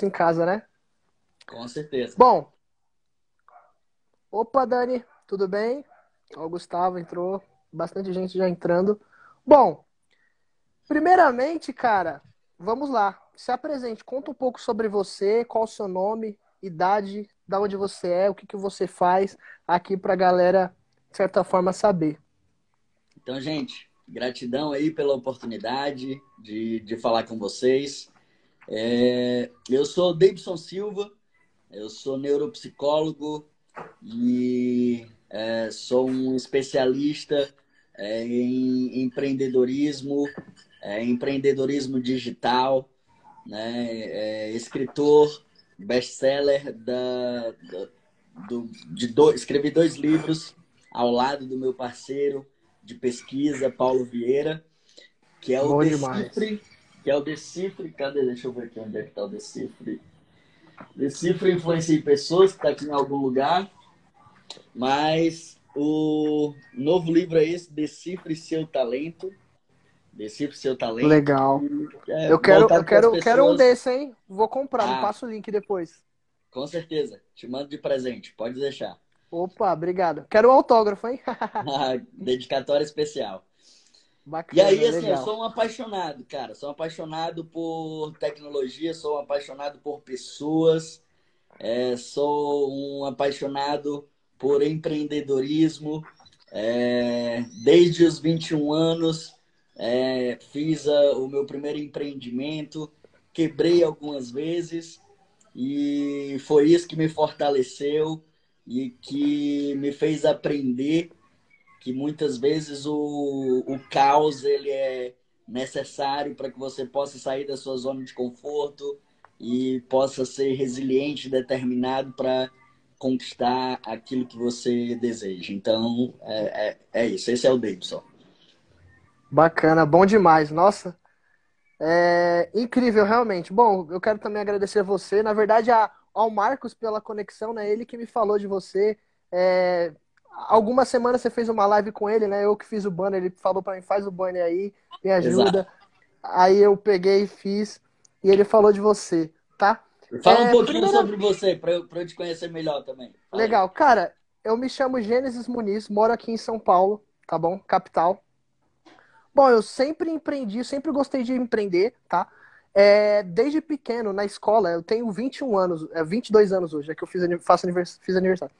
em casa, né? Com certeza. Bom. Opa, Dani, tudo bem? Ó, o Gustavo entrou, bastante gente já entrando. Bom, primeiramente, cara, vamos lá. Se apresente, conta um pouco sobre você, qual o seu nome, idade, da onde você é, o que, que você faz aqui pra galera, de certa forma, saber. Então, gente, gratidão aí pela oportunidade de, de falar com vocês. É, eu sou Davidson Silva, eu sou neuropsicólogo e é, sou um especialista é, em empreendedorismo, é, empreendedorismo digital, né, é, escritor, best-seller da, da, do, de do, escrevi dois livros ao lado do meu parceiro de pesquisa, Paulo Vieira, que é o Bom Decifre, demais. Que é o Decifre, cadê? Deixa eu ver aqui onde é que está o Decifre. Decifre influencia em pessoas, que está aqui em algum lugar, mas o novo livro é esse, Decifre Seu Talento. Decifre Seu Talento. Legal. É, Eu quero, eu quero, quero um desse, hein? Vou comprar, me Ah. passa o link depois. Com certeza. Te mando de presente, pode deixar. Opa, obrigado. Quero um autógrafo, hein? Dedicatória especial. E Bacana, aí, assim, eu legal. sou um apaixonado, cara. Sou um apaixonado por tecnologia, sou um apaixonado por pessoas, é, sou um apaixonado por empreendedorismo. É, desde os 21 anos, é, fiz a- o meu primeiro empreendimento, quebrei algumas vezes e foi isso que me fortaleceu e que me fez aprender que muitas vezes o, o caos ele é necessário para que você possa sair da sua zona de conforto e possa ser resiliente, determinado para conquistar aquilo que você deseja. Então, é, é, é isso. Esse é o Davidson. Bacana, bom demais. Nossa, é incrível, realmente. Bom, eu quero também agradecer você. Na verdade, a- ao Marcos pela conexão, né? Ele que me falou de você. É, algumas semanas você fez uma live com ele, né? Eu que fiz o banner, ele falou pra mim, faz o banner aí, me ajuda. Aí eu peguei e fiz, e ele falou de você, tá? Fala É, um pouquinho primeira- sobre você, para eu, pra eu te conhecer melhor também. Fala aí. Legal. Cara, eu me chamo Gênesis Muniz, moro aqui em São Paulo, tá bom? Capital. Bom, eu sempre empreendi, sempre gostei de empreender, tá? É, desde pequeno, na escola, eu tenho 21 anos, é 22 anos hoje, é que eu fiz, faço anivers- fiz aniversário.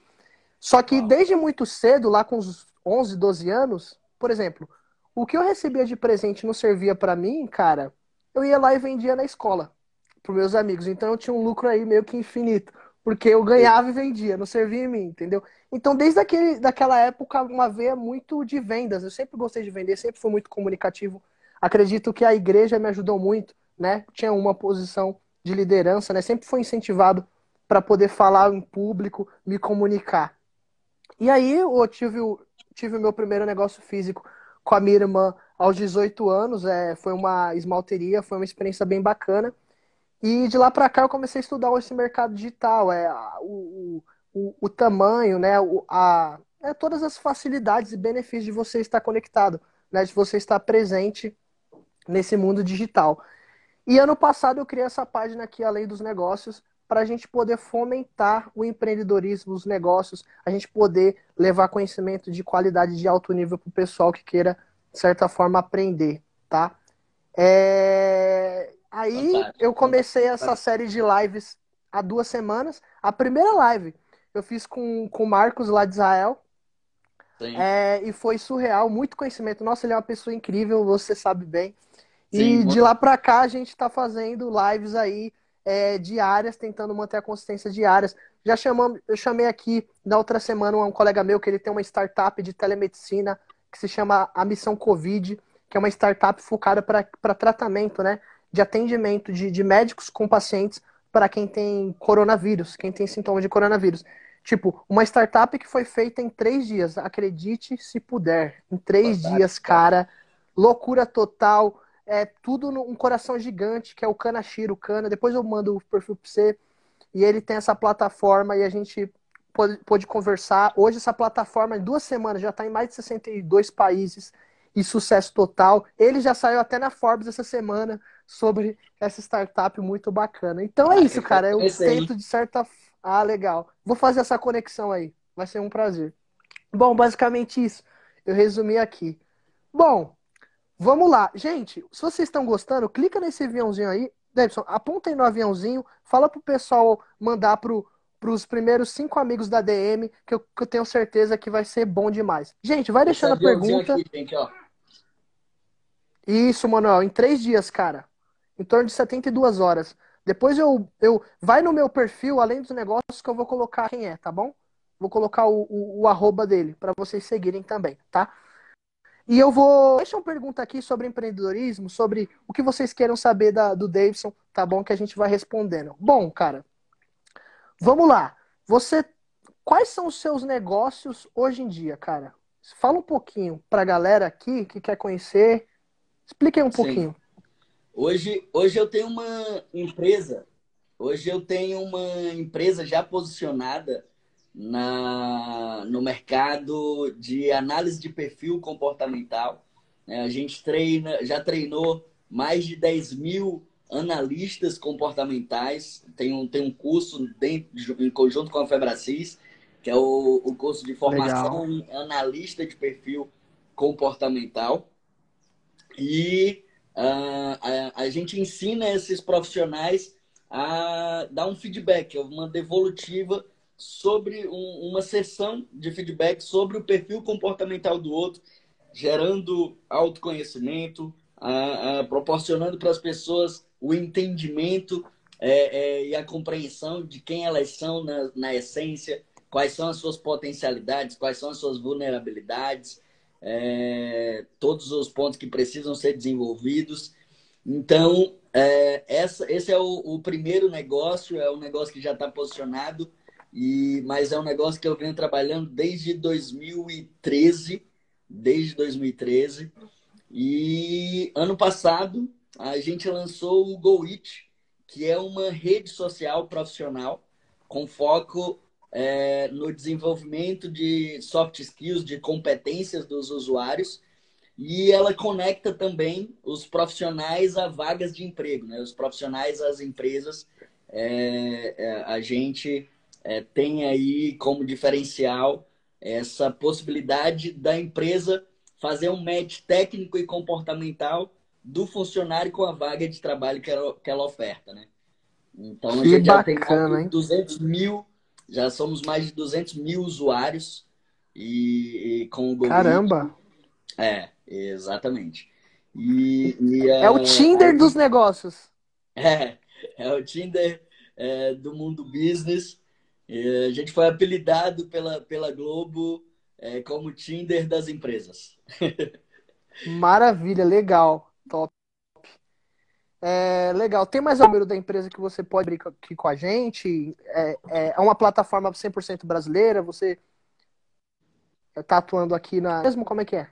Só que desde muito cedo, lá com uns 11, 12 anos, por exemplo, o que eu recebia de presente não servia pra mim, cara, eu ia lá e vendia na escola, pros meus amigos. Então eu tinha um lucro aí meio que infinito, porque eu ganhava e vendia, não servia em mim, entendeu? Então, desde aquele, daquela época, uma veia muito de vendas. Eu sempre gostei de vender, sempre fui muito comunicativo. Acredito que a igreja me ajudou muito, né? Tinha uma posição de liderança, né? Sempre fui incentivado para poder falar em público, me comunicar. E aí eu tive o, tive o meu primeiro negócio físico com a minha irmã aos 18 anos. É, foi uma esmalteria, foi uma experiência bem bacana. E de lá para cá eu comecei a estudar esse mercado digital, é o, o, o tamanho, né, o, a, é, todas as facilidades e benefícios de você estar conectado, né, de você estar presente nesse mundo digital. E ano passado eu criei essa página aqui, Além dos Negócios, para a gente poder fomentar o empreendedorismo, os negócios, a gente poder levar conhecimento de qualidade de alto nível para o pessoal que queira, de certa forma, aprender, tá? É, Aí Fantástico, eu comecei essa série de lives há duas semanas. A primeira live eu fiz com, com o Marcos lá de Israel. É, e foi surreal, muito conhecimento. Nossa, ele é uma pessoa incrível, você sabe bem. E Sim, de muito. lá pra cá a gente tá fazendo lives aí é, diárias, tentando manter a consistência diárias. Já chamamos, eu chamei aqui na outra semana um colega meu que ele tem uma startup de telemedicina que se chama a Missão Covid, que é uma startup focada para tratamento, né? De atendimento de, de médicos com pacientes para quem tem coronavírus, quem tem sintomas de coronavírus. Tipo, uma startup que foi feita em três dias, acredite se puder. Em três Fantástico. dias, cara. Loucura total. É tudo num coração gigante, que é o Kanashiro Kana. Depois eu mando o perfil pra você. E ele tem essa plataforma e a gente pôde, pôde conversar. Hoje essa plataforma, em duas semanas, já está em mais de 62 países e sucesso total. Ele já saiu até na Forbes essa semana, sobre essa startup muito bacana. Então é isso, cara. Eu tento de certa. Ah, legal. Vou fazer essa conexão aí. Vai ser um prazer. Bom, basicamente isso. Eu resumi aqui. Bom, vamos lá. Gente, se vocês estão gostando, clica nesse aviãozinho aí. Davidson, aponta aí no aviãozinho. Fala pro pessoal mandar pro, pros primeiros cinco amigos da DM, que eu, que eu tenho certeza que vai ser bom demais. Gente, vai deixando a pergunta. Aqui, ó. Isso, Manuel, em três dias, cara. Em torno de 72 horas. Depois eu, eu vai no meu perfil, além dos negócios, que eu vou colocar quem é, tá bom? Vou colocar o, o, o arroba dele para vocês seguirem também, tá? E eu vou. Deixa uma pergunta aqui sobre empreendedorismo, sobre o que vocês queiram saber da, do Davidson, tá bom? Que a gente vai respondendo. Bom, cara, vamos lá. Você. Quais são os seus negócios hoje em dia, cara? Fala um pouquinho pra galera aqui que quer conhecer Explique aí um Sim. pouquinho. Hoje, hoje eu tenho uma empresa, hoje eu tenho uma empresa já posicionada na, no mercado de análise de perfil comportamental. É, a gente treina, já treinou mais de 10 mil analistas comportamentais. Tem um, tem um curso dentro, em conjunto com a Febracis, que é o, o curso de formação Legal. em analista de perfil comportamental. E uh, a, a gente ensina esses profissionais a dar um feedback, uma devolutiva sobre um, uma sessão de feedback sobre o perfil comportamental do outro, gerando autoconhecimento, proporcionando para as pessoas o entendimento é, é, e a compreensão de quem elas são na, na essência, quais são as suas potencialidades, quais são as suas vulnerabilidades, é, todos os pontos que precisam ser desenvolvidos. Então, é, essa, esse é o, o, primeiro negócio, é um negócio que já está posicionado, e, mas é um negócio que eu venho trabalhando desde 2013, desde 2013. E ano passado a gente lançou o GoIt, que é uma rede social profissional com foco é, no desenvolvimento de soft skills, de competências dos usuários, e ela conecta também os profissionais a vagas de emprego, né? os profissionais às empresas. É, é, a gente é, tem aí como diferencial essa possibilidade da empresa fazer um match técnico e comportamental do funcionário com a vaga de trabalho que ela, que ela oferta, né? Então, a gente já tem 200 mil já somos mais de 200 mil usuários e, e com o Google Caramba! É, exatamente. E, e é o Tinder dos negócios. É, é o Tinder é, do mundo business. E a gente foi apelidado pela, pela Globo é, como Tinder das empresas. Maravilha, legal, top. É, legal. Tem mais o número da empresa que você pode abrir aqui com a gente? É, é, é uma plataforma 100% brasileira? Você está atuando aqui na. Mesmo como é que é?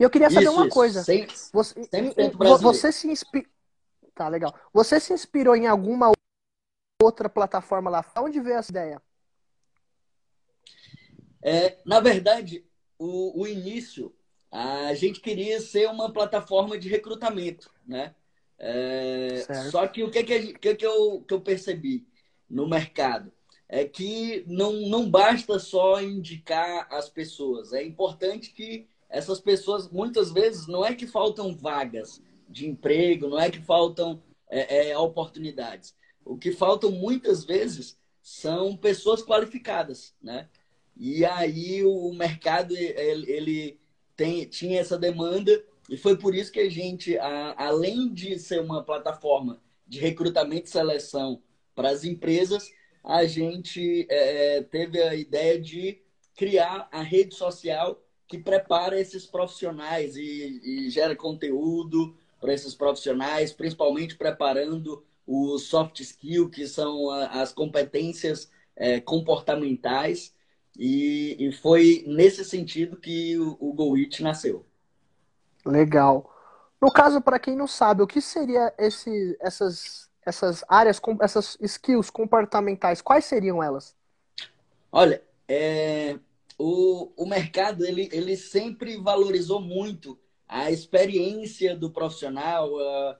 E eu queria saber isso, uma isso. coisa. Sem, você, você se inspirou. Tá, legal. Você se inspirou em alguma outra plataforma lá? Onde veio essa ideia? É, na verdade, o, o início, a gente queria ser uma plataforma de recrutamento, né? É, só que o que, que, que, que, eu, que eu percebi no mercado é que não, não basta só indicar as pessoas. É importante que essas pessoas, muitas vezes, não é que faltam vagas de emprego, não é que faltam é, é, oportunidades. O que faltam muitas vezes são pessoas qualificadas, né? E aí o mercado ele, ele tem, tinha essa demanda e foi por isso que a gente, a, além de ser uma plataforma de recrutamento e seleção para as empresas, a gente é, teve a ideia de criar a rede social que prepara esses profissionais e, e gera conteúdo para esses profissionais, principalmente preparando o soft skill, que são as competências é, comportamentais. E, e, foi nesse sentido que o, o GoIt nasceu. Legal. No caso, para quem não sabe, o que seria esse, essas, essas áreas, essas skills comportamentais? Quais seriam elas? Olha, é, o, o mercado ele, ele sempre valorizou muito a experiência do profissional, a,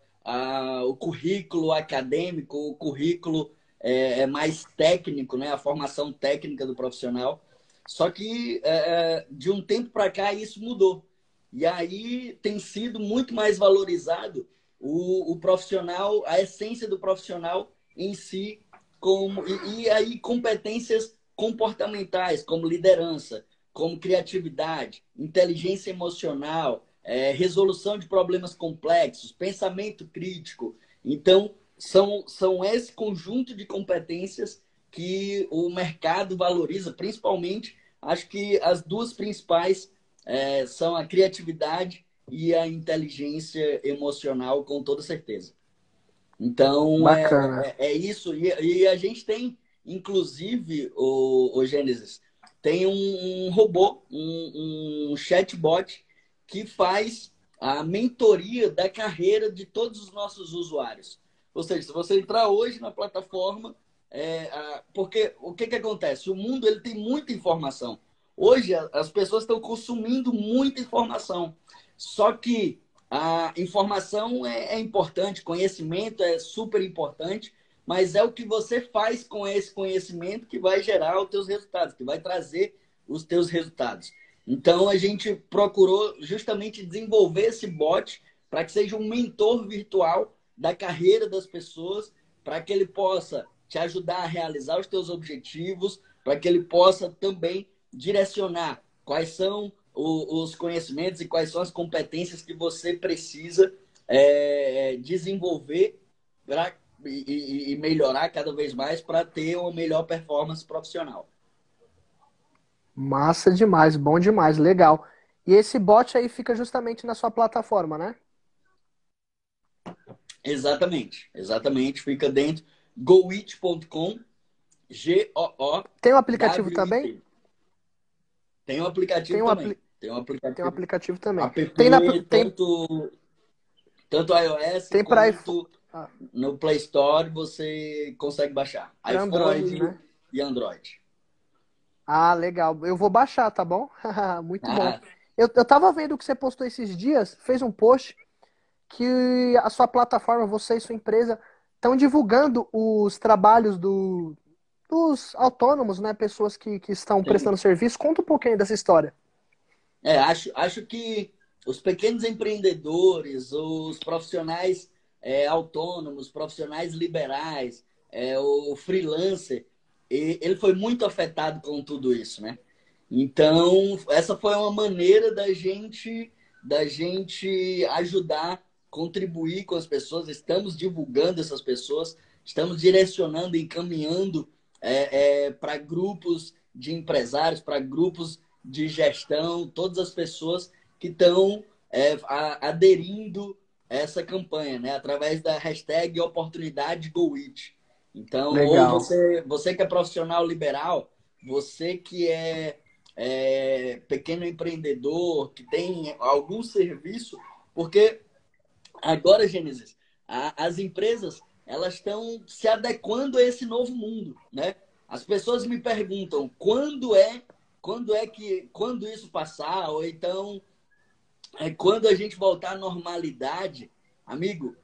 o currículo acadêmico, o currículo é, é, mais técnico, né? a formação técnica do profissional. Só que é, é de um tempo para cá isso mudou. E aí tem sido muito mais valorizado o, o profissional, a essência do profissional em si, como, e, e aí competências comportamentais, como liderança, como criatividade, inteligência emocional, é, resolução de problemas complexos, pensamento crítico. Então, são, são esse conjunto de competências que o mercado valoriza, principalmente, acho que as duas principais é, são a criatividade e a inteligência emocional, com toda certeza. Então, é, é, é, isso. E, e, a gente tem, inclusive, o, o Gênesis, tem um, um robô, um, um chatbot que faz a mentoria da carreira de todos os nossos usuários. Ou seja, se você entrar hoje na plataforma, é, porque o que, que acontece? O mundo ele tem muita informação. Hoje as pessoas estão consumindo muita informação. Só que a informação é, é importante, conhecimento é super importante, mas é o que você faz com esse conhecimento que vai gerar os teus resultados, que vai trazer os teus resultados. Então a gente procurou justamente desenvolver esse bot para que seja um mentor virtual da carreira das pessoas, para que ele possa te ajudar a realizar os teus objetivos, para que ele possa também direcionar quais são os conhecimentos e quais são as competências que você precisa é, desenvolver pra, e, e melhorar cada vez mais para ter uma melhor performance profissional. Massa demais, bom demais, legal. E esse bot aí fica justamente na sua plataforma, né? Exatamente, exatamente. Fica dentro goit.com, G-O-O. Tem um aplicativo também? Tem um aplicativo tem um também. Apli... Tem um aplicativo, tem um aplicativo também. App, tem na... tanto, tanto iOS tem quanto iPhone. Ah. no Play Store você consegue baixar. iPhone Android, né? e Android. Ah, legal. Eu vou baixar, tá bom? Muito ah. bom. Eu, eu tava vendo que você postou esses dias, fez um post que a sua plataforma, você e sua empresa, estão divulgando os trabalhos do, dos autônomos, né? Pessoas que, que estão prestando serviço. Conta um pouquinho dessa história. É, acho, acho que os pequenos empreendedores, os profissionais é, autônomos, profissionais liberais, é, o freelancer, ele foi muito afetado com tudo isso, né? Então, essa foi uma maneira da gente da gente ajudar, contribuir com as pessoas. Estamos divulgando essas pessoas, estamos direcionando, encaminhando é, é, para grupos de empresários, para grupos de gestão, todas as pessoas que estão é, aderindo a essa campanha, né? Através da hashtag oportunidade então, Legal. ou você, você que é profissional liberal, você que é, é pequeno empreendedor, que tem algum serviço, porque agora, Gênesis, a, as empresas elas estão se adequando a esse novo mundo, né? As pessoas me perguntam quando é, quando é que, quando isso passar, ou então é quando a gente voltar à normalidade, amigo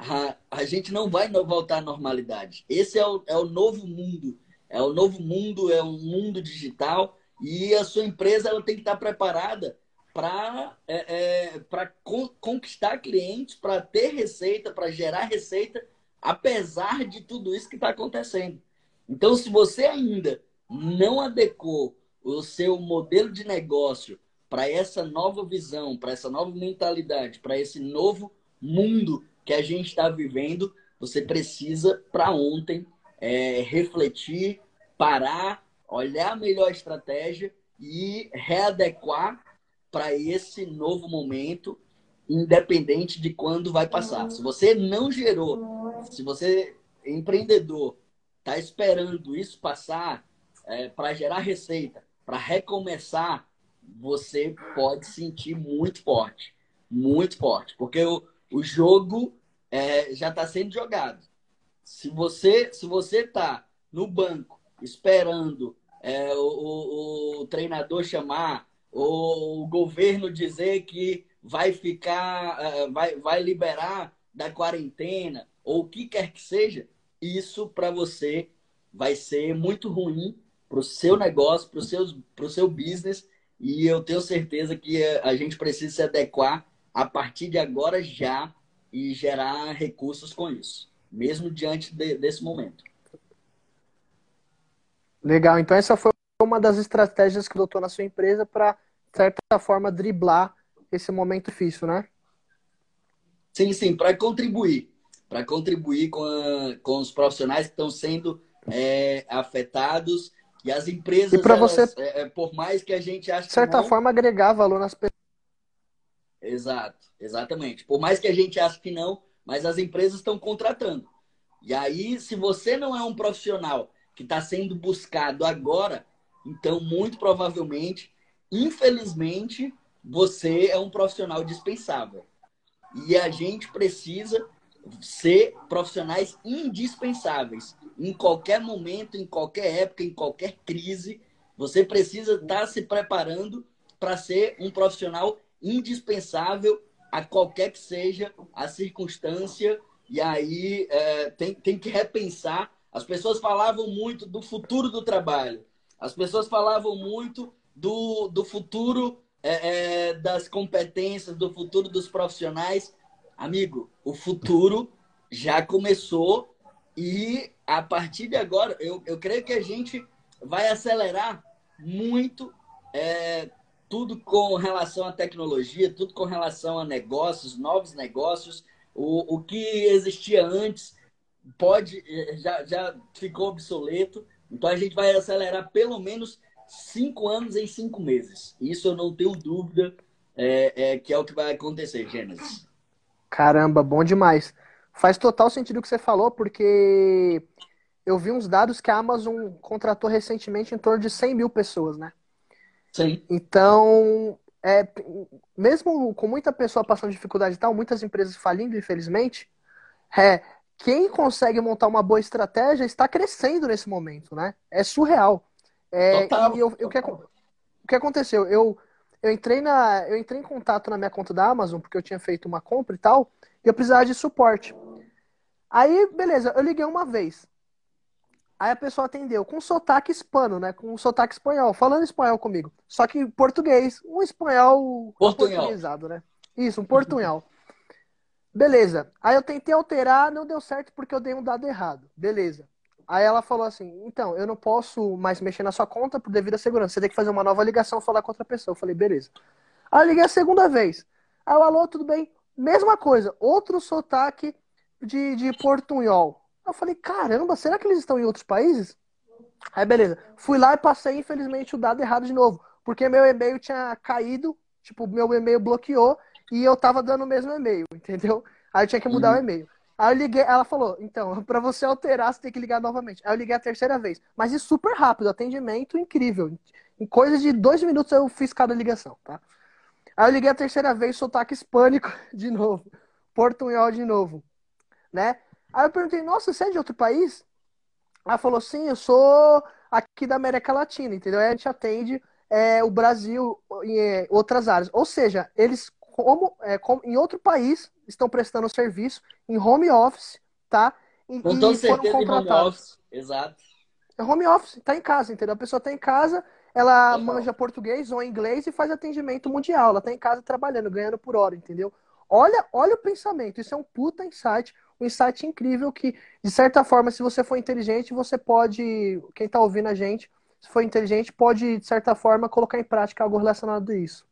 a, a gente não vai voltar à normalidade. Esse é o, é o novo mundo. É o novo mundo, é um mundo digital e a sua empresa ela tem que estar preparada para é, é, con conquistar clientes, para ter receita, para gerar receita, apesar de tudo isso que está acontecendo. Então, se você ainda não adequou o seu modelo de negócio para essa nova visão, para essa nova mentalidade, para esse novo mundo que a gente está vivendo, você precisa, para ontem, é, refletir, parar, olhar a melhor estratégia e readequar para esse novo momento, independente de quando vai passar. Se você não gerou, se você, empreendedor, está esperando isso passar é, para gerar receita, para recomeçar, você pode sentir muito forte. Muito forte. Porque o, o jogo é, já está sendo jogado. Se você se você está no banco esperando é, o, o, o, treinador chamar ou o governo dizer que vai ficar, é, vai, vai liberar da quarentena, ou o que quer que seja, isso para você vai ser muito ruim para o seu negócio, para o seu, seu business, e eu tenho certeza que a gente precisa se adequar a partir de agora já e gerar recursos com isso, mesmo diante de, desse momento. Legal, então essa foi uma das estratégias que adotou na sua empresa para, de certa forma, driblar esse momento difícil, né? Sim, sim, para contribuir. Para contribuir com, a, com os profissionais que estão sendo é, afetados e as empresas, e para você, é, é, por mais que a gente ache de certa forma, agregar valor nas pessoas. Exato, exatamente. Por mais que a gente ache que não, mas as empresas estão contratando. E aí, se você não é um profissional que está sendo buscado agora, então, muito provavelmente, infelizmente, você é um profissional dispensável. E a gente precisa ser profissionais indispensáveis. Em qualquer momento, em qualquer época, em qualquer crise, você precisa estar se preparando para ser um profissional indispensável a qualquer que seja a circunstância. E aí é, tem, tem que repensar. As pessoas falavam muito do futuro do trabalho. As pessoas falavam muito do, do futuro é, é, das competências, do futuro dos profissionais. Amigo, o futuro já começou e a partir de agora, eu, eu creio que a gente vai acelerar muito é, tudo com relação à tecnologia, tudo com relação a negócios, novos negócios. O, o que existia antes pode já, já ficou obsoleto. Então a gente vai acelerar pelo menos cinco anos em cinco meses. Isso eu não tenho dúvida é, é, que é o que vai acontecer, Gênesis. Caramba, bom demais. Faz total sentido o que você falou, porque eu vi uns dados que a Amazon contratou recentemente em torno de 100 mil pessoas, né? Sim. Então, é, mesmo com muita pessoa passando dificuldade e tal, muitas empresas falindo, infelizmente, é, quem consegue montar uma boa estratégia está crescendo nesse momento, né? É surreal. É, Total. E eu, eu, o, que, o que aconteceu? Eu, eu, entrei na, eu entrei em contato na minha conta da Amazon, porque eu tinha feito uma compra e tal, e eu precisava de suporte. Aí, beleza, eu liguei uma vez. Aí a pessoa atendeu com sotaque hispano, né? Com sotaque espanhol, falando espanhol comigo. Só que português, um espanhol portuguesado, né? Isso, um portunhol. Beleza. Aí eu tentei alterar, não deu certo porque eu dei um dado errado. Beleza. Aí ela falou assim: então, eu não posso mais mexer na sua conta por devido à segurança. Você tem que fazer uma nova ligação falar com outra pessoa. Eu falei, beleza. Aí eu liguei a segunda vez. Aí eu, alô, tudo bem? Mesma coisa, outro sotaque de, de portunhol. Eu falei, caramba, será que eles estão em outros países? Aí beleza. Fui lá e passei, infelizmente, o dado errado de novo. Porque meu e-mail tinha caído, tipo, meu e-mail bloqueou e eu tava dando o mesmo e-mail, entendeu? Aí eu tinha que mudar uhum. o e-mail. Aí eu liguei, ela falou, então, para você alterar, você tem que ligar novamente. Aí eu liguei a terceira vez. Mas isso super rápido, atendimento incrível. Em coisa de dois minutos eu fiz cada ligação, tá? Aí eu liguei a terceira vez, sotaque hispânico de novo. Portunhol de novo, né? Aí eu perguntei, nossa, você é de outro país? Ela falou, sim, eu sou aqui da América Latina, entendeu? Aí a gente atende é, o Brasil em é, outras áreas. Ou seja, eles, como, é, como em outro país, estão prestando serviço em home office, tá? E, Com toda certeza em home office, exato. É home office, tá em casa, entendeu? A pessoa tá em casa, ela Legal. manja português ou inglês e faz atendimento mundial. Ela tá em casa trabalhando, ganhando por hora, entendeu? Olha, olha o pensamento, isso é um puta insight, um insight incrível que, de certa forma, se você for inteligente, você pode, quem tá ouvindo a gente, se for inteligente, pode, de certa forma, colocar em prática algo relacionado a isso.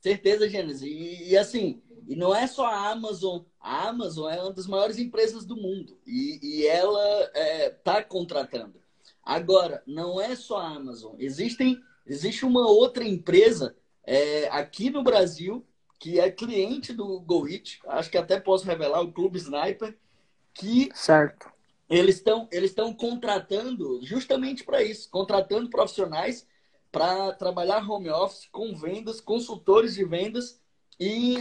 Certeza, Gênesis. E, e assim, e não é só a Amazon. A Amazon é uma das maiores empresas do mundo. E, e ela está é, tá contratando. Agora, não é só a Amazon. Existem, existe uma outra empresa é, aqui no Brasil que é cliente do GoIt. Acho que até posso revelar, o Clube Sniper. Que certo. eles estão eles contratando justamente para isso. Contratando profissionais para trabalhar home office com vendas, consultores de vendas e,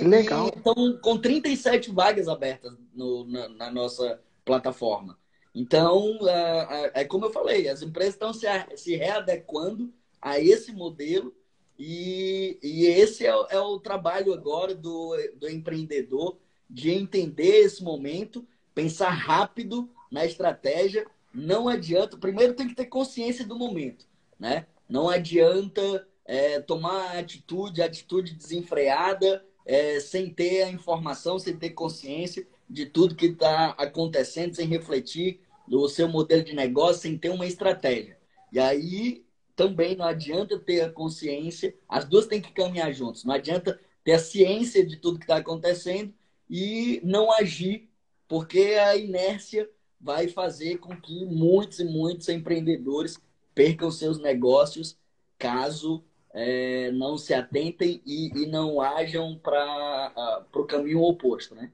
estão com 37 vagas abertas no, na, na, nossa plataforma. Então, é, é, é, como eu falei, as empresas estão se, se readequando a esse modelo e, e esse é, é, o trabalho agora do, do empreendedor de entender esse momento, pensar rápido na estratégia. Não adianta. Primeiro tem que ter consciência do momento, né? Não adianta é, tomar atitude, atitude desenfreada, é, sem ter a informação, sem ter consciência de tudo que está acontecendo, sem refletir no seu modelo de negócio, sem ter uma estratégia. E aí também não adianta ter a consciência, as duas têm que caminhar juntos. Não adianta ter a ciência de tudo que está acontecendo e não agir, porque a inércia vai fazer com que muitos e muitos empreendedores percam seus negócios caso é, não se atentem e, e não ajam para o caminho oposto, né?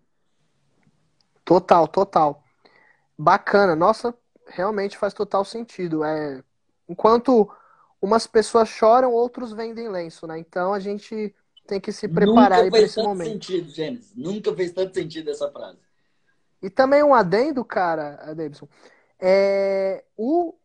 Total, total. Bacana. Nossa, realmente faz total sentido. É, enquanto umas pessoas choram, outros vendem lenço, né? Então a gente tem que se preparar para esse momento. Nunca fez tanto sentido, Gênesis. Nunca fez tanto sentido essa frase. E também um adendo, cara, Davidson. É, o,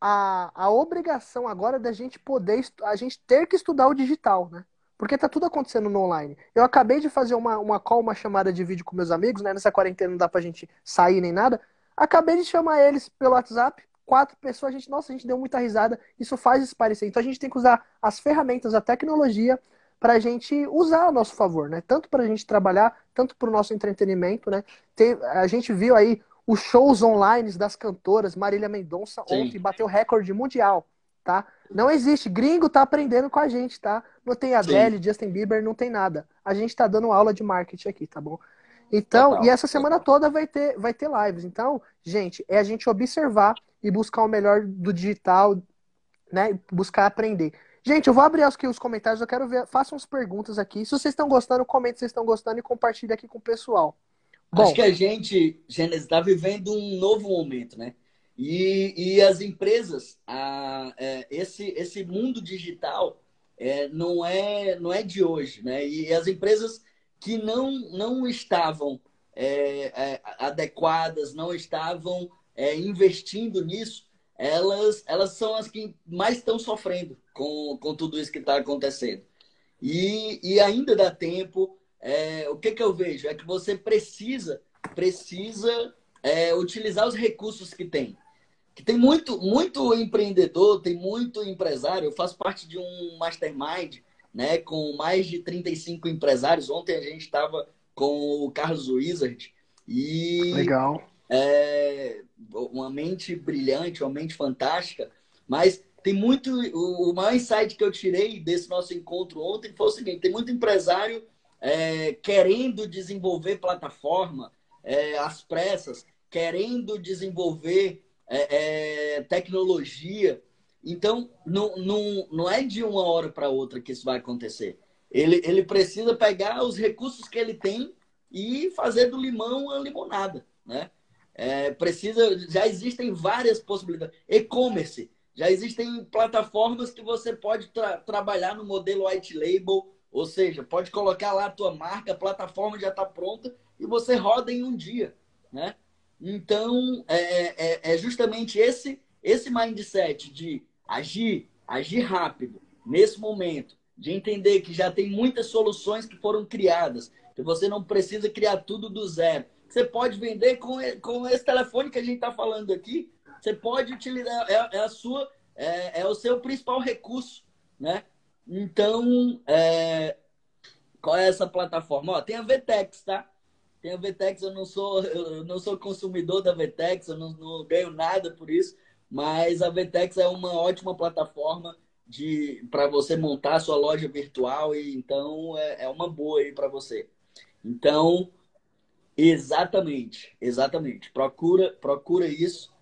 a, a obrigação agora da gente poder, a gente ter que estudar o digital, né? Porque tá tudo acontecendo no online. Eu acabei de fazer uma, uma call, uma chamada de vídeo com meus amigos, né? Nessa quarentena não dá pra gente sair nem nada. Acabei de chamar eles pelo WhatsApp, quatro pessoas, a gente, nossa, a gente deu muita risada. Isso faz esparecer. Então a gente tem que usar as ferramentas, a tecnologia para a gente usar a nosso favor, né? Tanto para a gente trabalhar, tanto para o nosso entretenimento, né? Tem, a gente viu aí os shows online das cantoras, Marília Mendonça Sim. ontem bateu recorde mundial, tá? Não existe, gringo tá aprendendo com a gente, tá? Não tem Adele, Sim. Justin Bieber, não tem nada. A gente tá dando aula de marketing aqui, tá bom? Então, Total. e essa semana toda vai ter, vai ter lives. Então, gente, é a gente observar e buscar o melhor do digital, né? Buscar aprender. Gente, eu vou abrir aqui os comentários, eu quero ver, façam as perguntas aqui. Se vocês estão gostando, comente se vocês estão gostando e compartilhe aqui com o pessoal. Bom, Acho que a gente, Gênesis, está vivendo um novo momento, né? E, e as empresas, a, é, esse, esse mundo digital é, não, é, não é de hoje, né? E as empresas que não, não estavam é, é adequadas, não estavam é, investindo nisso, elas, elas são as que mais estão sofrendo com, com tudo isso que está acontecendo. E, e ainda dá tempo, é, o que, que eu vejo? É que você precisa, precisa é, utilizar os recursos que tem. Que tem muito, muito empreendedor, tem muito empresário. Eu faço parte de um mastermind né, com mais de 35 empresários. Ontem a gente estava com o Carlos Wizard. E, Legal. É, uma mente brilhante, uma mente fantástica. Mas tem muito. O maior insight que eu tirei desse nosso encontro ontem foi o seguinte: tem muito empresário é, querendo desenvolver plataforma é, às pressas, querendo desenvolver é, é, tecnologia. Então, não, não, não é de uma hora para outra que isso vai acontecer. Ele, ele precisa pegar os recursos que ele tem e fazer do limão a limonada, né? É, precisa, já existem várias possibilidades. E-commerce, já existem plataformas que você pode tra trabalhar no modelo white label, ou seja, pode colocar lá a tua marca, a plataforma já está pronta e você roda em um dia, né? Então, é, é, é justamente esse, esse mindset de agir, agir rápido, nesse momento, de entender que já tem muitas soluções que foram criadas, que você não precisa criar tudo do zero. Você pode vender com, com esse telefone que a gente está falando aqui, você pode utilizar, é, é a sua, é, é o seu principal recurso, né? Então, é, qual é essa plataforma? Ó, tem a Vtex, tá? Tem a Vtex, eu não sou, eu não sou consumidor da Vtex, eu não, não ganho nada por isso, mas a Vtex é uma ótima plataforma de para você montar a sua loja virtual e então é, é uma boa aí para você. Então, exatamente, exatamente. Procura, procura isso.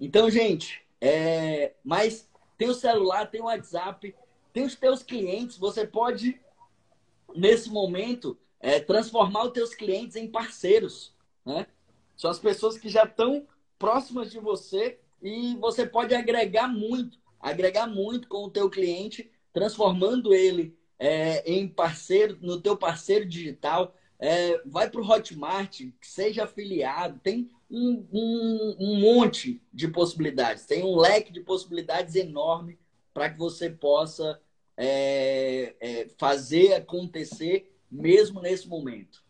Então, gente, é, mas tem o celular, tem o WhatsApp, tem os teus clientes, você pode, nesse momento, é, transformar os teus clientes em parceiros. Né? São as pessoas que já estão próximas de você e você pode agregar muito, agregar muito com o teu cliente, transformando ele é, em parceiro, no teu parceiro digital. É, vai para o Hotmart, seja afiliado, tem um, um, um monte de possibilidades, tem um leque de possibilidades enorme para que você possa é, é, fazer acontecer mesmo nesse momento.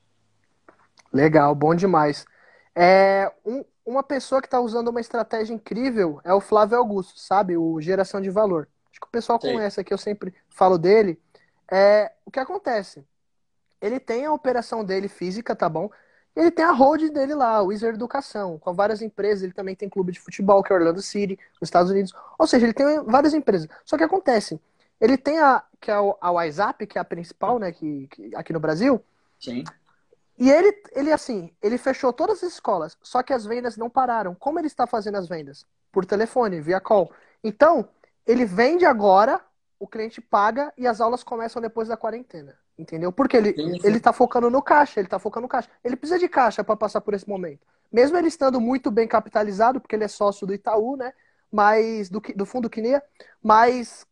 Legal, bom demais. É, um, uma pessoa que está usando uma estratégia incrível é o Flávio Augusto, sabe? O Geração de Valor. Acho que o pessoal Sim. conhece aqui, eu sempre falo dele. É, o que acontece? Ele tem a operação dele física, tá bom? Ele tem a hold dele lá, o Wizard Educação, com várias empresas. Ele também tem clube de futebol, que é Orlando City, nos Estados Unidos. Ou seja, ele tem várias empresas. Só que acontece, ele tem a, que é a WhatsApp, que é a principal, né, que, que aqui no Brasil. Sim. E ele, ele, assim, ele fechou todas as escolas, só que as vendas não pararam. Como ele está fazendo as vendas? Por telefone, via call. Então, ele vende agora, o cliente paga e as aulas começam depois da quarentena. Entendeu? Porque ele, sim, sim. ele tá focando no caixa, ele tá focando no caixa. Ele precisa de caixa para passar por esse momento. Mesmo ele estando muito bem capitalizado, porque ele é sócio do Itaú, né? Mas do, do fundo Quinia, mas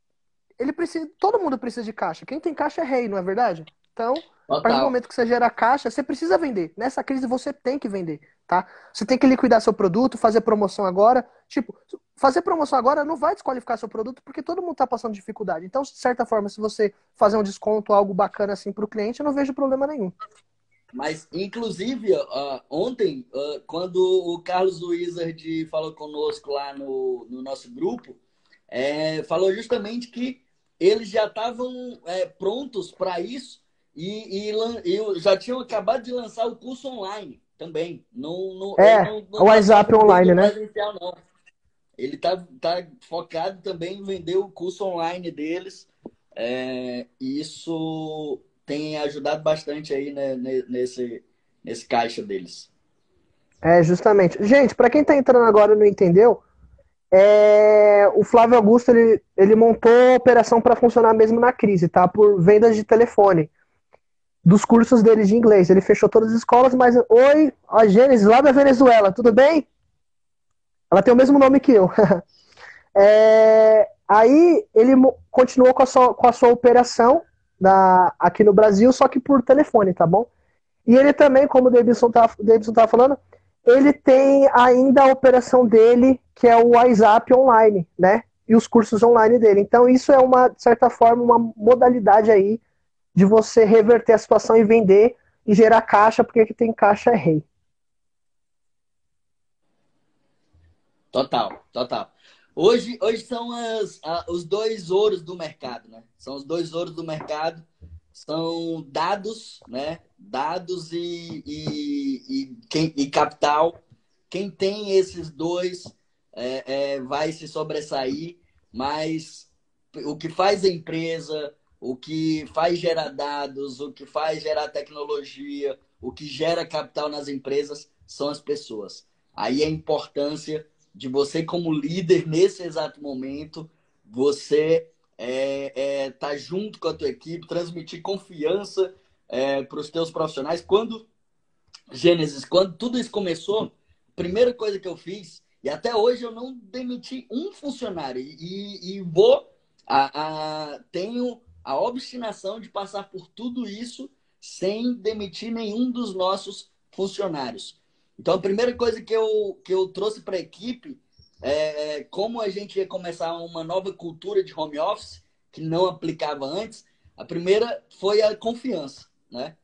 ele precisa, todo mundo precisa de caixa. Quem tem caixa é rei, não é verdade? Então, Total. a partir do momento que você gera caixa, você precisa vender. Nessa crise você tem que vender, tá? Você tem que liquidar seu produto, fazer promoção agora. Tipo, fazer promoção agora não vai desqualificar seu produto porque todo mundo está passando dificuldade. Então, de certa forma, se você fazer um desconto, algo bacana assim para o cliente, eu não vejo problema nenhum. Mas, inclusive, uh, ontem, uh, quando o Carlos Wizard falou conosco lá no, no nosso grupo, é, falou justamente que eles já estavam é, prontos para isso e, e, e, já tinham acabado de lançar o curso online também. Não, não, é, não, não o WhatsApp online, né? Não. Ele tá, tá focado também em vender o curso online deles. É, e isso tem ajudado bastante aí né, nesse, nesse caixa deles. É, justamente. Gente, para quem está entrando agora e não entendeu, é, o Flávio Augusto ele, ele montou a operação para funcionar mesmo na crise, tá? Por vendas de telefone. Dos cursos dele de inglês. Ele fechou todas as escolas, mas. Oi, a Gênesis lá da Venezuela, tudo bem? Ela tem o mesmo nome que eu. é, aí ele continuou com a sua, com a sua operação da, aqui no Brasil, só que por telefone, tá bom? E ele também, como o Davidson estava tá falando, ele tem ainda a operação dele, que é o WhatsApp online, né? E os cursos online dele. Então, isso é uma, de certa forma, uma modalidade aí de você reverter a situação e vender e gerar caixa, porque quem tem caixa é rei. Total, total. Hoje, hoje são as, a, os dois ouros do mercado, né? São os dois ouros do mercado. São dados, né? dados e, e, e, quem, e capital. Quem tem esses dois é, é, vai se sobressair, mas o que faz a empresa, o que faz gerar dados, o que faz gerar tecnologia, o que gera capital nas empresas são as pessoas. Aí a importância de você, como líder, nesse exato momento, você é, é, tá junto com a tua equipe, transmitir confiança é, para os teus profissionais. Quando, Gênesis, quando tudo isso começou, a primeira coisa que eu fiz, e até hoje eu não demiti um funcionário, e, e vou, a, a, tenho a obstinação de passar por tudo isso sem demitir nenhum dos nossos funcionários. Então, a primeira coisa que eu, que eu trouxe para a equipe é, como a gente ia começar uma nova cultura de home office, que não aplicava antes. A primeira foi a confiança né?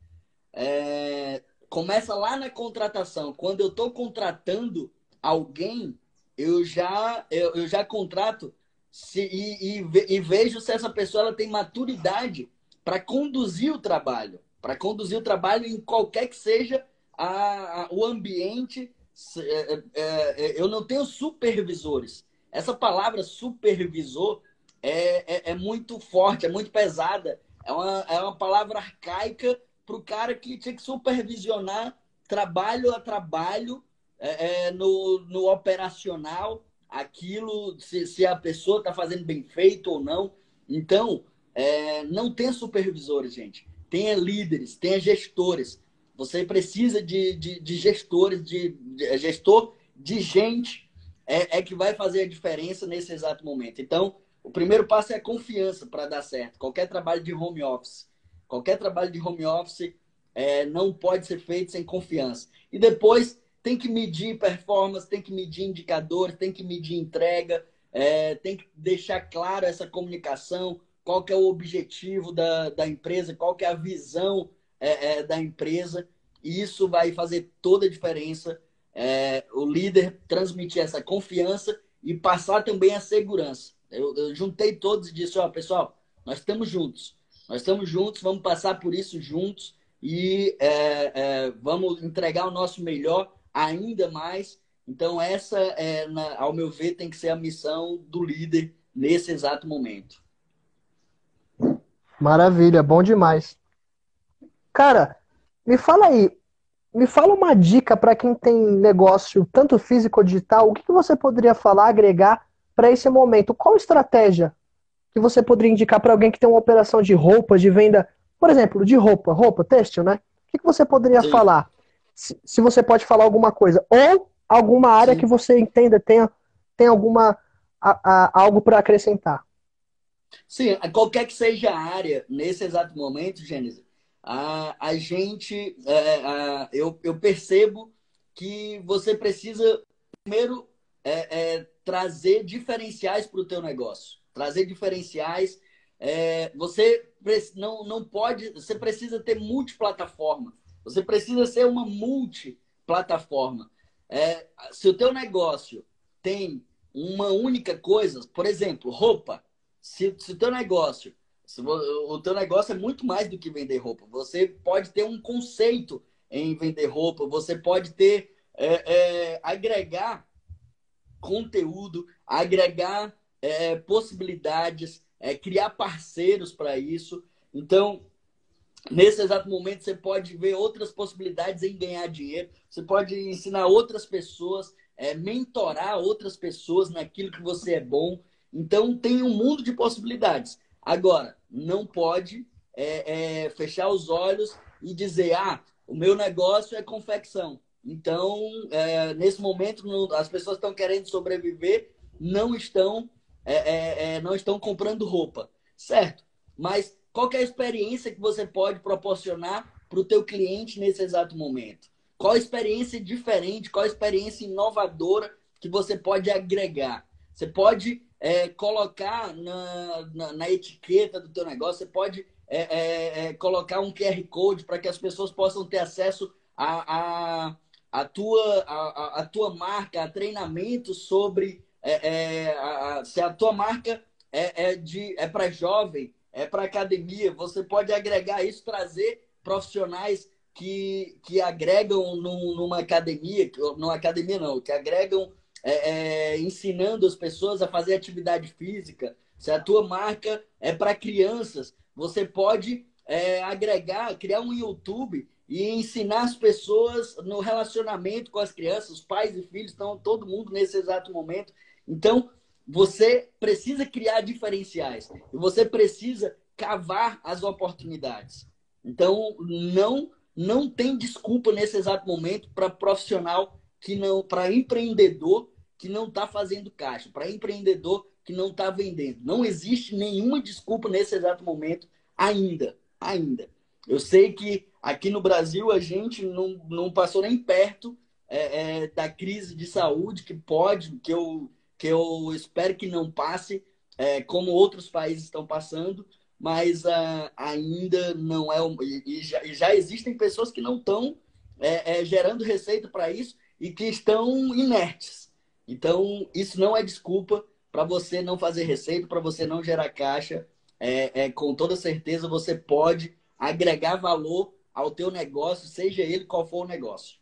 É, começa lá na contratação. Quando eu estou contratando alguém, eu já, eu, eu já contrato se, e, e, e, vejo se essa pessoa ela tem maturidade para conduzir o trabalho, para conduzir o trabalho em qualquer que seja a, a o ambiente. É, é, é, eu não tenho supervisores. Essa palavra supervisor é, é, é muito forte, é muito pesada é uma, é uma palavra arcaica para o cara que tinha que supervisionar trabalho a trabalho é, é, no, no operacional, aquilo, se, se a pessoa está fazendo bem feito ou não. Então, é, não tem supervisores, gente. Tenha líderes, tenha gestores. Você precisa de, de, de gestores, de, de, é, gestor de gente é, é que vai fazer a diferença nesse exato momento. Então, o primeiro passo é a confiança para dar certo. Qualquer trabalho de home office, qualquer trabalho de home office é, não pode ser feito sem confiança. E depois tem que medir performance, tem que medir indicadores, tem que medir entrega, é, tem que deixar claro essa comunicação, qual que é o objetivo da, da empresa, qual que é a visão é, é da empresa. isso vai fazer toda a diferença. É, o líder transmitir essa confiança e passar também a segurança. Eu, eu juntei todos e disse: Ó, pessoal, nós estamos juntos. Nós estamos juntos, vamos passar por isso juntos e é, é, vamos entregar o nosso melhor ainda mais. Então, essa, é, na, ao meu ver, tem que ser a missão do líder nesse exato momento. Maravilha, bom demais. Cara, me fala aí, me fala uma dica para quem tem negócio tanto físico ou digital, o que, que você poderia falar, agregar para esse momento? Qual estratégia que você poderia indicar para alguém que tem uma operação de roupa, de venda, por exemplo, de roupa, roupa, têxtil, né? O que, que você poderia Sim. falar? Se, se, você pode falar alguma coisa. Ou alguma área Sim. que você entenda, tenha, tenha alguma, a, a, algo para acrescentar. Sim, qualquer que seja a área, nesse exato momento, Gênesis, a, a gente, é, a, eu, eu percebo que você precisa, primeiro, é, é, trazer diferenciais para o teu negócio. Trazer diferenciais. É, você não, não pode, você precisa ter multiplataforma. Você precisa ser uma multiplataforma. É, se o teu negócio tem uma única coisa, por exemplo, roupa, se, se o teu negócio, se o teu negócio é muito mais do que vender roupa. Você pode ter um conceito em vender roupa, você pode ter é, é, agregar conteúdo, agregar é, possibilidades, é, criar parceiros para isso. Então, nesse exato momento, você pode ver outras possibilidades em ganhar dinheiro, você pode ensinar outras pessoas, é, mentorar outras pessoas naquilo que você é bom. Então, tem um mundo de possibilidades. Agora, não pode é, é, fechar os olhos e dizer: ah, o meu negócio é confecção. Então, é, nesse momento, as pessoas estão querendo sobreviver, não estão, é, é, não estão comprando roupa, certo? Mas qual é a experiência que você pode proporcionar para o teu cliente nesse exato momento? Qual a experiência diferente, qual a experiência inovadora que você pode agregar? Você pode é, colocar na, na, na, etiqueta do teu negócio, você pode é, colocar um QR Code para que as pessoas possam ter acesso a, a a tua, a, a tua marca, a treinamento sobre é, é, a, se a tua marca é, é, de, é para jovem, é para academia, você pode agregar isso, trazer profissionais que, que agregam num, numa academia, numa academia não, que agregam é, é, ensinando as pessoas a fazer atividade física. Se a tua marca é para crianças, você pode é, agregar, criar um YouTube e ensinar as pessoas no relacionamento com as crianças, os pais e filhos estão todo mundo nesse exato momento. Então, você precisa criar diferenciais e você precisa cavar as oportunidades. Então, não não tem desculpa nesse exato momento para profissional que não, para empreendedor que não está fazendo caixa, para empreendedor que não está vendendo. Não existe nenhuma desculpa nesse exato momento ainda, ainda. Eu sei que aqui no Brasil a gente não, não passou nem perto é, é, da crise de saúde que pode, que eu, que eu espero que não passe, é, como outros países estão passando, mas uh, ainda não é. E, já, e, já, existem pessoas que não estão é, é, gerando receita para isso e que estão inertes. Então, isso não é desculpa para você não fazer receita, para você não gerar caixa. É, com toda certeza você pode agregar valor ao teu negócio, seja ele qual for o negócio.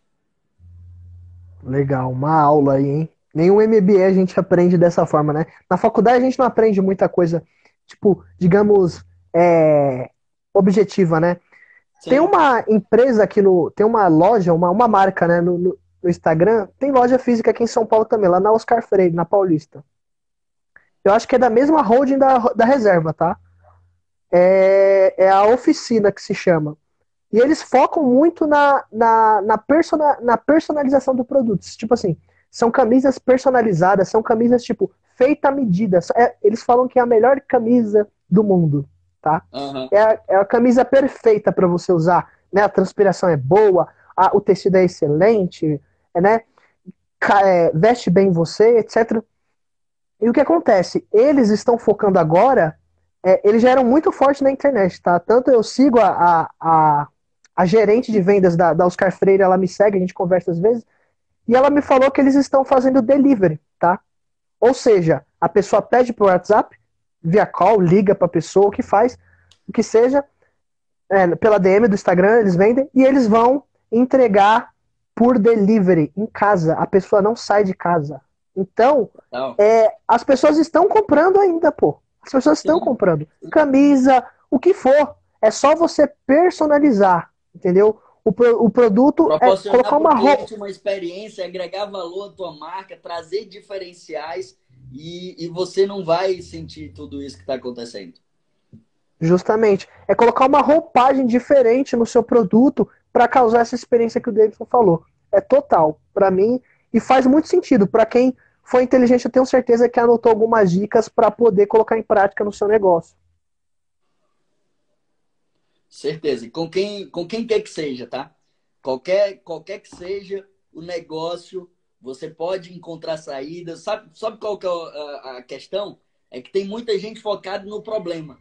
Legal, uma aula aí, hein? Nenhum MBA a gente aprende dessa forma, né? Na faculdade a gente não aprende muita coisa, tipo, digamos, é, objetiva, né? Sim. Tem uma empresa aqui no. Tem uma loja, uma, uma marca, né, no, no, Instagram. Tem loja física aqui em São Paulo também, lá na Oscar Freire, na Paulista. Eu acho que é da mesma holding da, da reserva, tá? é, é a oficina que se chama. E eles focam muito na, na, na, persona, na personalização do produto. Tipo assim, são camisas personalizadas, são camisas, tipo, feita à medida. É, eles falam que é a melhor camisa do mundo, tá? Uhum. É, a, é a camisa perfeita para você usar. Né? A transpiração é boa, a, o tecido é excelente, né? É, veste bem você, etc. E o que acontece? Eles estão focando agora é, eles já eram muito fortes na internet, tá? Tanto eu sigo a, a, a, a gerente de vendas da, da Oscar Freire, ela me segue, a gente conversa às vezes, e ela me falou que eles estão fazendo delivery, tá? Ou seja, a pessoa pede pro WhatsApp, via call, liga para a pessoa, o que faz, o que seja, é, pela DM do Instagram, eles vendem, e eles vão entregar por delivery em casa. A pessoa não sai de casa. Então, é, as pessoas estão comprando ainda, pô. As pessoas estão comprando. Camisa, o que for. É só você personalizar, entendeu? O, o produto é colocar uma roupa. uma experiência, agregar valor à tua marca, trazer diferenciais e, e você não vai sentir tudo isso que está acontecendo. Justamente. É colocar uma roupagem diferente no seu produto para causar essa experiência que o Davidson falou. É total. Para mim, e faz muito sentido. Para quem foi inteligente, eu tenho certeza que anotou algumas dicas para poder colocar em prática no seu negócio. Certeza. E com quem, com quem quer que seja, tá? Qualquer, qualquer que seja o negócio, você pode encontrar saídas. Sabe, sabe qual que é a, a questão? É que tem muita gente focada no problema.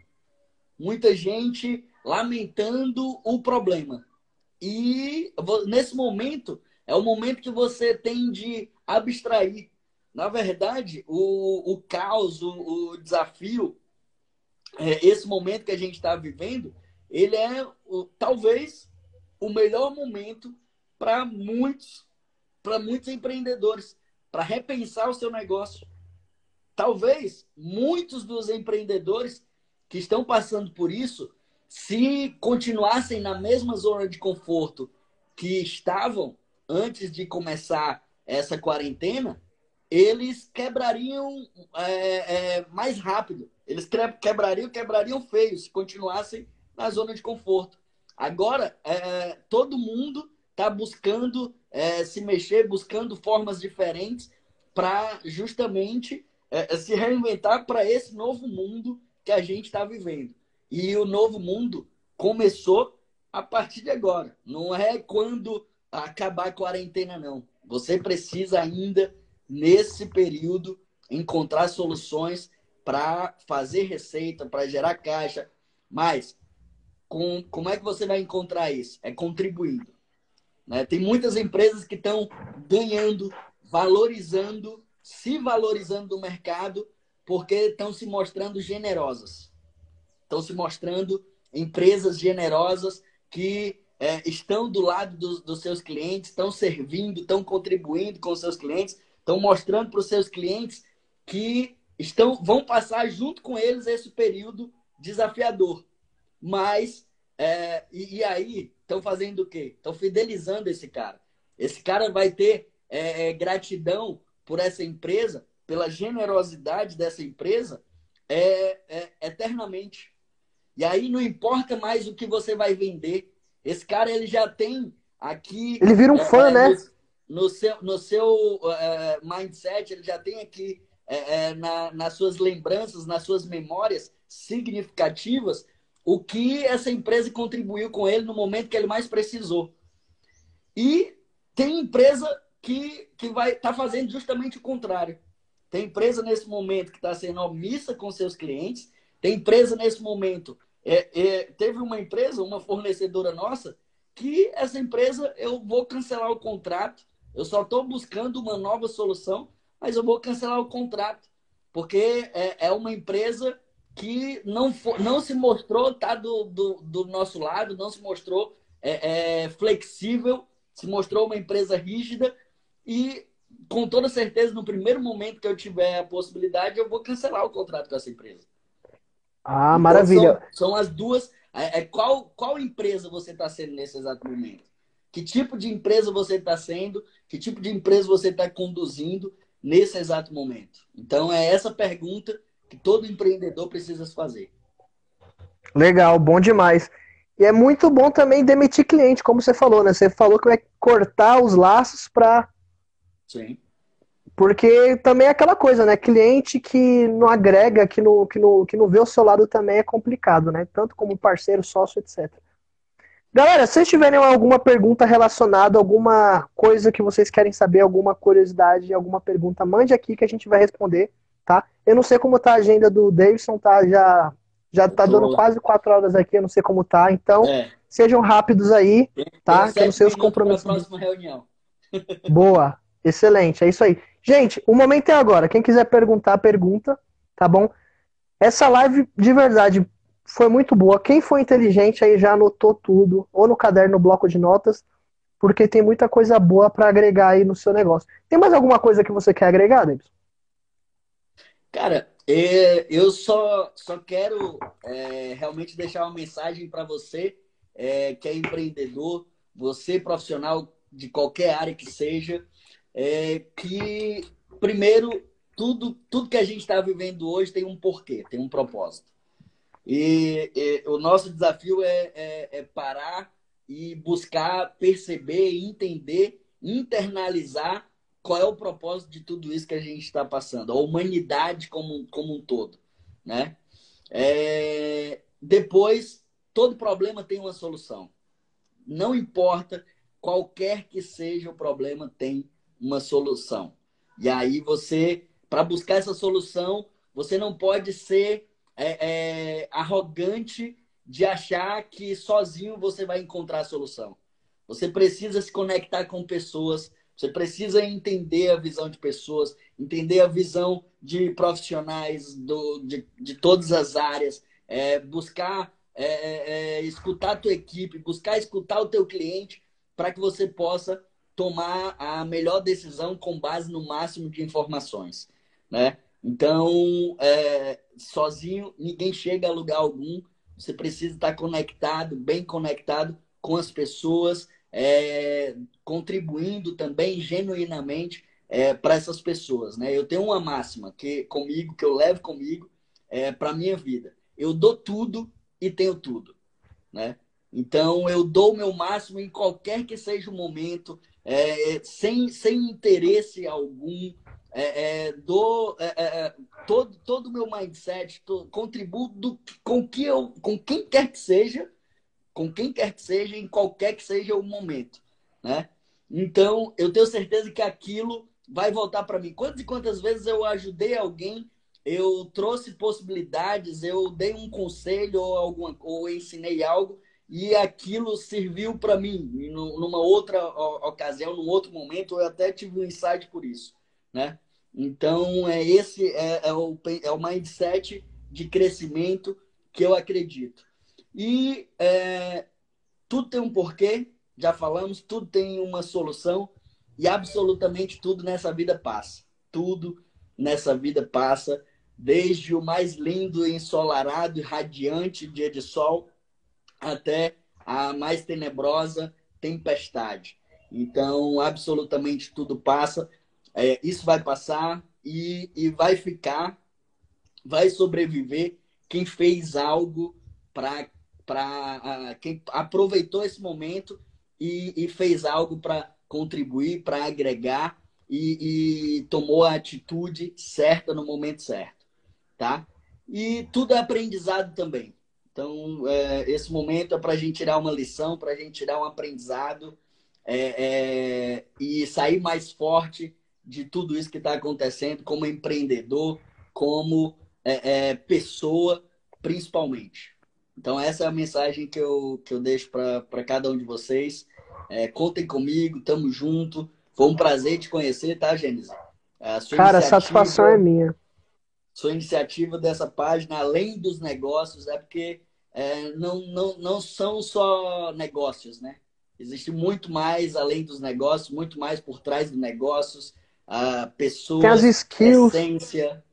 Muita gente lamentando o problema. E nesse momento, é o momento que você tem de abstrair na verdade, o, o caos, o, o desafio, é, esse momento que a gente está vivendo, ele é talvez o melhor momento para muitos, para muitos empreendedores, para repensar o seu negócio. Talvez muitos dos empreendedores que estão passando por isso, se continuassem na mesma zona de conforto que estavam antes de começar essa quarentena, eles quebrariam é, é, mais rápido. Eles quebrariam, quebrariam feio se continuassem na zona de conforto. Agora, é, todo mundo está buscando é, se mexer, buscando formas diferentes para justamente é, se reinventar para esse novo mundo que a gente está vivendo. E o novo mundo começou a partir de agora. Não é quando acabar a quarentena, não. Você precisa ainda nesse período, encontrar soluções para fazer receita, para gerar caixa. Mas com, como é que você vai encontrar isso? É contribuindo. Né? Tem muitas empresas que estão ganhando, valorizando, se valorizando no mercado, porque estão se mostrando generosas. Estão se mostrando empresas generosas que é, estão do lado dos, dos seus clientes, estão servindo, estão contribuindo com os seus clientes estão mostrando para os seus clientes que estão, vão passar junto com eles esse período desafiador. Mas, é, e, e, aí, estão fazendo o quê? Estão fidelizando esse cara. Esse cara vai ter é, é, gratidão por essa empresa, pela generosidade dessa empresa, é, é, eternamente. E aí não importa mais o que você vai vender. Esse cara ele já tem aqui. Ele vira um é, fã, né? no seu, no seu mindset, ele já tem aqui uh, na, nas suas lembranças, nas suas memórias significativas, o que essa empresa contribuiu com ele no momento que ele mais precisou. E tem empresa que, que vai estar tá fazendo justamente o contrário. Tem empresa nesse momento que está sendo omissa com seus clientes. Tem empresa nesse momento. É, é, teve uma empresa, uma fornecedora nossa, que essa empresa eu vou cancelar o contrato eu só estou buscando uma nova solução, mas eu vou cancelar o contrato, porque é, é uma empresa que não, for, não se mostrou tá do, do, do, nosso lado, não se mostrou é, é, flexível, se mostrou uma empresa rígida e com toda certeza no primeiro momento que eu tiver a possibilidade eu vou cancelar o contrato com essa empresa. Ah, então, maravilha. São, são, as duas. É, é qual, qual empresa você está sendo nesse exato momento? Que tipo de empresa você está sendo? Que tipo de empresa você está conduzindo nesse exato momento? Então, é essa pergunta que todo empreendedor precisa fazer. Legal, bom demais. E é muito bom também demitir cliente, como você falou, né? Você falou que vai cortar os laços para. Sim. Porque também é aquela coisa, né? Cliente que não agrega, que não, que, não, que não vê o seu lado também é complicado, né? Tanto como parceiro, sócio, etc. Galera, se vocês tiverem alguma pergunta relacionada, alguma coisa que vocês querem saber, alguma curiosidade, alguma pergunta, mande aqui que a gente vai responder, tá? Eu não sei como tá a agenda do Davidson, tá? Já, Já tá dando quase quatro horas aqui, eu não sei como tá. Então, é. sejam rápidos aí, tá? Que eu não sei os compromissos. próxima reunião. Boa, excelente, é isso aí. Gente, o momento é agora. Quem quiser perguntar, pergunta, tá bom? Essa live, de verdade, foi muito boa. Quem foi inteligente aí já anotou tudo, ou no caderno, no bloco de notas, porque tem muita coisa boa para agregar aí no seu negócio. Tem mais alguma coisa que você quer agregar, Davidson? Cara, é, eu só, só quero é, realmente deixar uma mensagem para você é, que é empreendedor, você profissional de qualquer área que seja, é, que primeiro tudo, tudo que a gente está vivendo hoje tem um porquê, tem um propósito. E, e o nosso desafio é, é, é parar e buscar perceber, entender, internalizar qual é o propósito de tudo isso que a gente está passando, a humanidade como, como um todo, né? É... Depois, todo problema tem uma solução. Não importa qualquer que seja o problema, tem uma solução. E aí você, para buscar essa solução, você não pode ser é, é, arrogante de achar que sozinho você vai encontrar a solução. Você precisa se conectar com pessoas você precisa entender a visão de pessoas, entender a visão de profissionais do, de, de todas as áreas, é, buscar é, é, é, escutar a tua equipe, buscar escutar o teu cliente para que você possa tomar a melhor decisão com base no máximo de informações, né? Então, é, sozinho, ninguém chega a lugar algum. Você precisa estar conectado, bem conectado com as pessoas, é, contribuindo também genuinamente é, para essas pessoas. Né? Eu tenho uma máxima que comigo, que eu levo comigo é, para a minha vida. Eu dou tudo e tenho tudo. Né? Então, eu dou o meu máximo em qualquer que seja o momento, é, sem, sem interesse algum. É, é, dou é, é, todo todo o meu mindset, tô, contribuo do, com, que eu, com quem quer que seja com quem quer que seja, em qualquer que seja o momento, né? Então, eu tenho certeza que aquilo vai voltar para mim. Quantas e quantas vezes eu ajudei alguém, eu trouxe possibilidades, eu dei um conselho ou, alguma, ou ensinei algo e aquilo serviu para mim numa outra ocasião, num outro momento, eu até tive um insight por isso, né? Então, é esse é, é, o, é o mindset de crescimento que eu acredito. E é, tudo tem um porquê, já falamos, tudo tem uma solução e absolutamente tudo nessa vida passa. Tudo nessa vida passa, desde o mais lindo, ensolarado e radiante dia de sol até a mais tenebrosa tempestade. Então, absolutamente tudo passa. É, isso vai passar e, e vai ficar, vai sobreviver quem fez algo para para quem aproveitou esse momento e, e fez algo para contribuir, para agregar e, e, tomou a atitude certa no momento certo, tá? E tudo é aprendizado também. Então, é, esse momento é para a gente tirar uma lição, para a gente tirar um aprendizado é, é, e sair mais forte de tudo isso que está acontecendo, como empreendedor, como é, é, pessoa, principalmente. Então, essa é a mensagem que eu, que eu deixo para cada um de vocês. É, contem comigo, tamo junto. Foi um prazer te conhecer, tá, Gênesis? Cara, a satisfação é minha. Sua iniciativa dessa página, além dos negócios, é porque é, não, não, não são só negócios, né? Existe muito mais além dos negócios, muito mais por trás dos negócios, a pessoas, Tem as skills. essência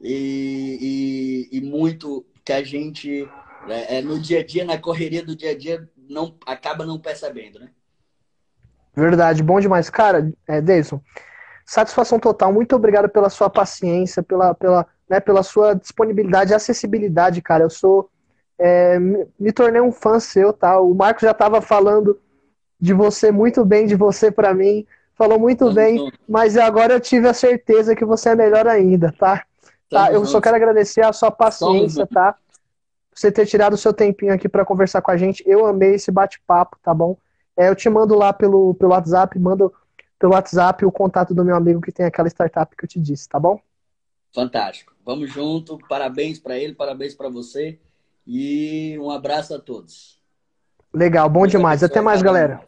e, e, e muito que a gente é, é, no dia a dia, na correria do dia a dia, não acaba não percebendo, né? Verdade, bom demais. Cara, é, Deison, satisfação total. Muito obrigado pela sua paciência, pela, pela, né, pela sua disponibilidade e acessibilidade, cara. Eu sou. É, me, me, tornei um fã seu, tá? O Marcos já estava falando de você muito bem, de você para mim. Falou muito bem, mas agora eu tive a certeza que você é melhor ainda, tá? tá? Eu só quero agradecer a sua paciência, tá? Você ter tirado o seu tempinho aqui para conversar com a gente. Eu amei esse bate-papo, tá bom? É, eu te mando lá pelo, pelo WhatsApp, mando pelo WhatsApp o contato do meu amigo que tem aquela startup que eu te disse, tá bom? Fantástico. Vamos junto. Parabéns para ele, parabéns para você. E um abraço a todos. Legal, bom demais. Até mais, galera.